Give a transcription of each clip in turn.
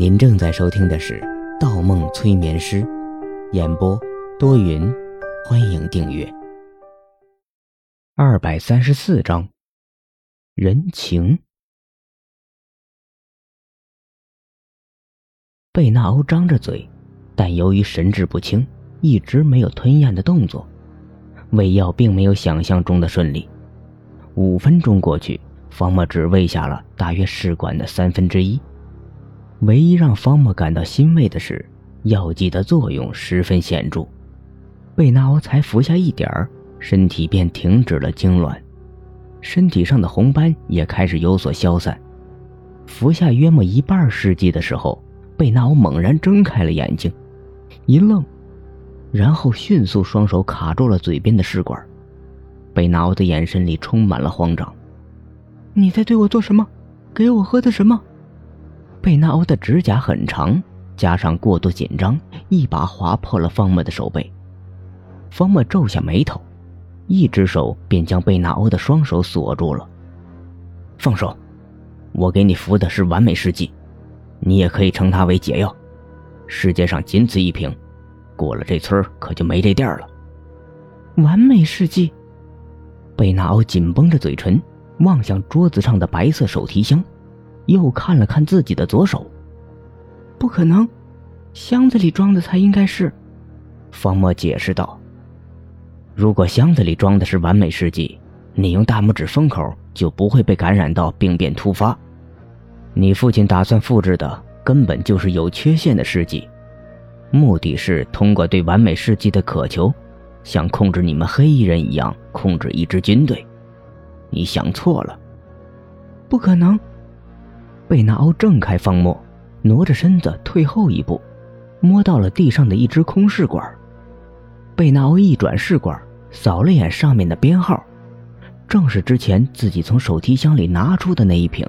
您正在收听的是《盗梦催眠师》，演播多云，欢迎订阅。二百三十四章，人情。贝纳欧张着嘴，但由于神志不清，一直没有吞咽的动作。喂药并没有想象中的顺利，五分钟过去，方墨只喂下了大约试管的三分之一。唯一让方墨感到欣慰的是，药剂的作用十分显著。贝纳欧才服下一点儿，身体便停止了痉挛，身体上的红斑也开始有所消散。服下约莫一半试剂的时候，贝纳欧猛然睁开了眼睛，一愣，然后迅速双手卡住了嘴边的试管。贝纳欧的眼神里充满了慌张：“你在对我做什么？给我喝的什么？”贝纳欧的指甲很长，加上过度紧张，一把划破了方墨的手背。方墨皱下眉头，一只手便将贝纳欧的双手锁住了。放手，我给你服的是完美试剂，你也可以称它为解药。世界上仅此一瓶，过了这村可就没这店了。完美试剂。贝纳欧紧绷着嘴唇，望向桌子上的白色手提箱。又看了看自己的左手，不可能，箱子里装的才应该是。方墨解释道：“如果箱子里装的是完美试剂，你用大拇指封口就不会被感染到病变突发。你父亲打算复制的根本就是有缺陷的试剂，目的是通过对完美试剂的渴求，像控制你们黑衣人一样控制一支军队。你想错了，不可能。”贝纳欧挣开方墨，挪着身子退后一步，摸到了地上的一只空试管。贝纳欧一转试管，扫了眼上面的编号，正是之前自己从手提箱里拿出的那一瓶。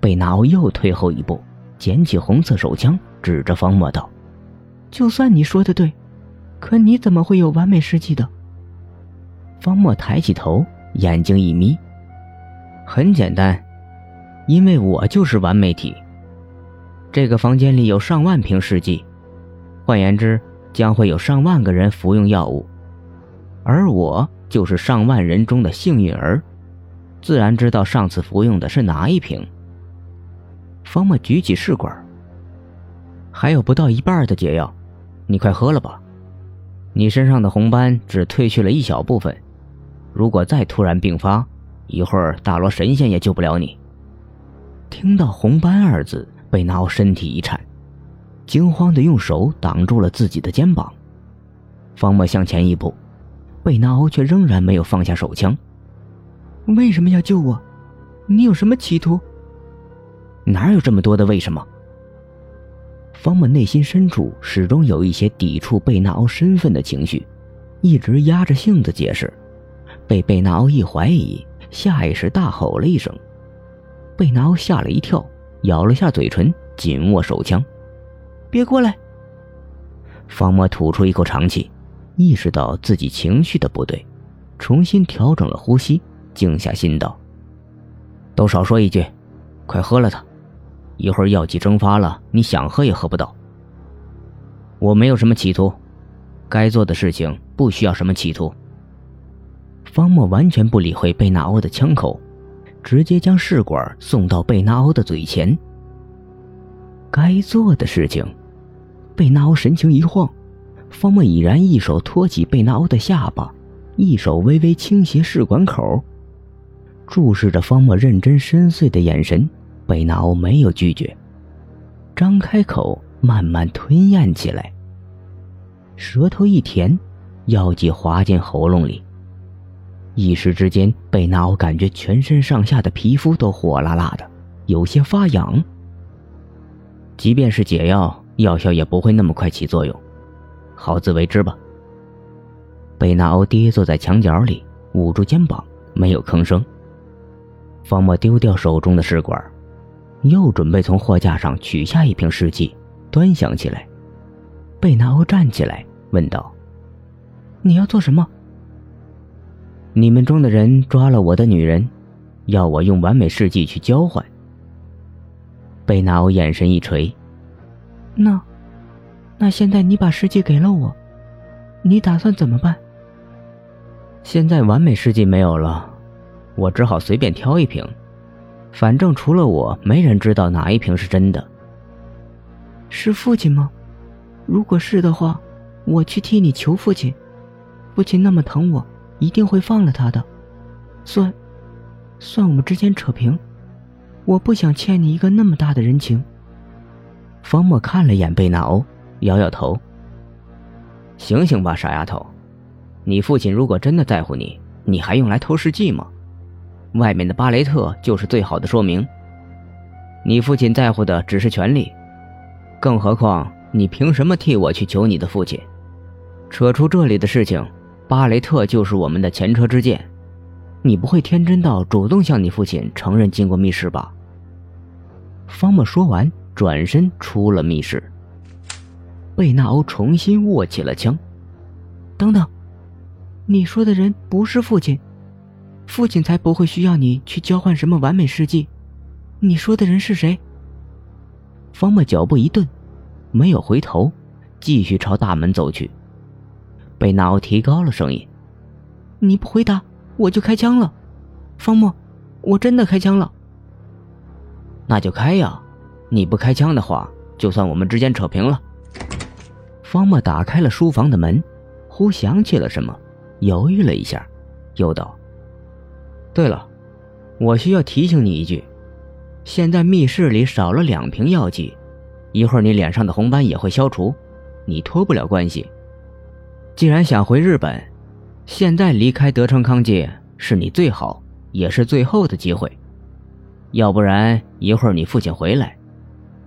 贝纳欧又退后一步，捡起红色手枪，指着方墨道：“就算你说的对，可你怎么会有完美试剂的？”方墨抬起头，眼睛一眯：“很简单。”因为我就是完美体。这个房间里有上万瓶试剂，换言之，将会有上万个人服用药物，而我就是上万人中的幸运儿，自然知道上次服用的是哪一瓶。方墨举起试管，还有不到一半的解药，你快喝了吧。你身上的红斑只褪去了一小部分，如果再突然病发，一会儿大罗神仙也救不了你。听到“红斑”二字，贝纳奥身体一颤，惊慌的用手挡住了自己的肩膀。方墨向前一步，贝纳奥却仍然没有放下手枪。为什么要救我？你有什么企图？哪有这么多的为什么？方墨内心深处始终有一些抵触贝纳欧身份的情绪，一直压着性子解释，被贝纳欧一怀疑，下意识大吼了一声。贝纳欧吓了一跳，咬了下嘴唇，紧握手枪。别过来！方墨吐出一口长气，意识到自己情绪的不对，重新调整了呼吸，静下心道：“都少说一句，快喝了它，一会儿药剂蒸发了，你想喝也喝不到。我没有什么企图，该做的事情不需要什么企图。”方墨完全不理会贝纳欧的枪口。直接将试管送到贝纳欧的嘴前。该做的事情，贝纳欧神情一晃，方墨已然一手托起贝纳欧的下巴，一手微微倾斜试管口，注视着方墨认真深邃的眼神。贝纳欧没有拒绝，张开口慢慢吞咽起来。舌头一甜，药剂滑进喉咙里。一时之间，贝纳欧感觉全身上下的皮肤都火辣辣的，有些发痒。即便是解药，药效也不会那么快起作用，好自为之吧。贝纳欧跌坐在墙角里，捂住肩膀，没有吭声。方墨丢掉手中的试管，又准备从货架上取下一瓶试剂，端详起来。贝纳欧站起来，问道：“你要做什么？”你们中的人抓了我的女人，要我用完美试剂去交换。贝纳欧眼神一垂，那，那现在你把试剂给了我，你打算怎么办？现在完美试剂没有了，我只好随便挑一瓶，反正除了我，没人知道哪一瓶是真的。是父亲吗？如果是的话，我去替你求父亲。父亲那么疼我，一定会放了他的。算，算我们之间扯平。我不想欠你一个那么大的人情。方墨看了眼贝纳欧，摇摇头。醒醒吧，傻丫头！你父亲如果真的在乎你，你还用来偷试剂吗？外面的巴雷特就是最好的说明。你父亲在乎的只是权利，更何况你凭什么替我去求你的父亲？扯出这里的事情。巴雷特就是我们的前车之鉴，你不会天真到主动向你父亲承认进过密室吧？方墨说完，转身出了密室。贝纳欧重新握起了枪。等等，你说的人不是父亲，父亲才不会需要你去交换什么完美事迹。你说的人是谁？方墨脚步一顿，没有回头，继续朝大门走去。贝纳欧提高了声音：“你不回答，我就开枪了。”方墨，我真的开枪了。那就开呀！你不开枪的话，就算我们之间扯平了。方墨打开了书房的门，忽想起了什么，犹豫了一下，又道：“对了，我需要提醒你一句，现在密室里少了两瓶药剂，一会儿你脸上的红斑也会消除，你脱不了关系。”既然想回日本，现在离开德川康介是你最好也是最后的机会。要不然一会儿你父亲回来，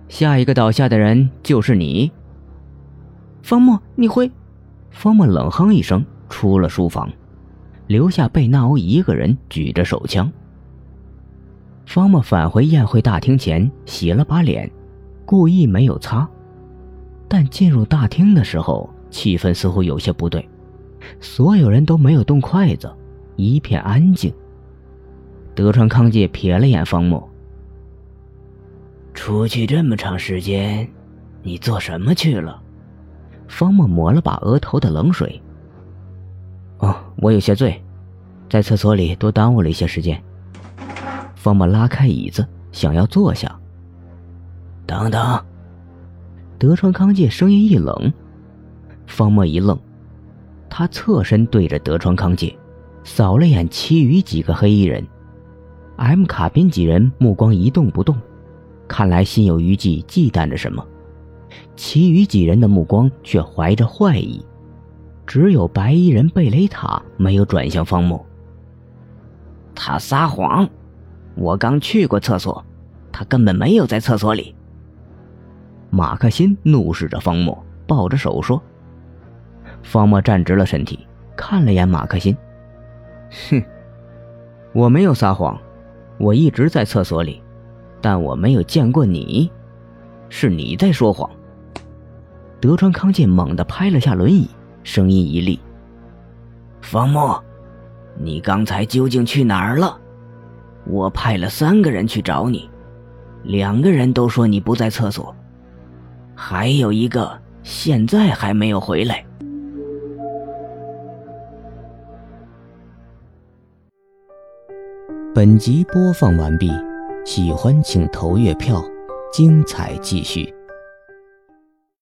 下一个倒下的人就是你。方墨，你会？方墨冷哼一声，出了书房，留下贝纳欧一个人举着手枪。方墨返回宴会大厅前洗了把脸，故意没有擦，但进入大厅的时候。气氛似乎有些不对，所有人都没有动筷子，一片安静。德川康介瞥了眼方木，出去这么长时间，你做什么去了？方木抹了把额头的冷水。哦，我有些醉，在厕所里多耽误了一些时间。方木拉开椅子，想要坐下。等等，德川康介声音一冷。方墨一愣，他侧身对着德川康介，扫了眼其余几个黑衣人。M 卡宾几人目光一动不动，看来心有余悸，忌惮着什么。其余几人的目光却怀着坏意，只有白衣人贝雷塔没有转向方墨。他撒谎，我刚去过厕所，他根本没有在厕所里。马克辛怒视着方墨，抱着手说。方墨站直了身体，看了眼马克辛，哼，我没有撒谎，我一直在厕所里，但我没有见过你，是你在说谎。德川康介猛地拍了下轮椅，声音一厉：“方墨，你刚才究竟去哪儿了？我派了三个人去找你，两个人都说你不在厕所，还有一个现在还没有回来。”本集播放完毕，喜欢请投月票，精彩继续。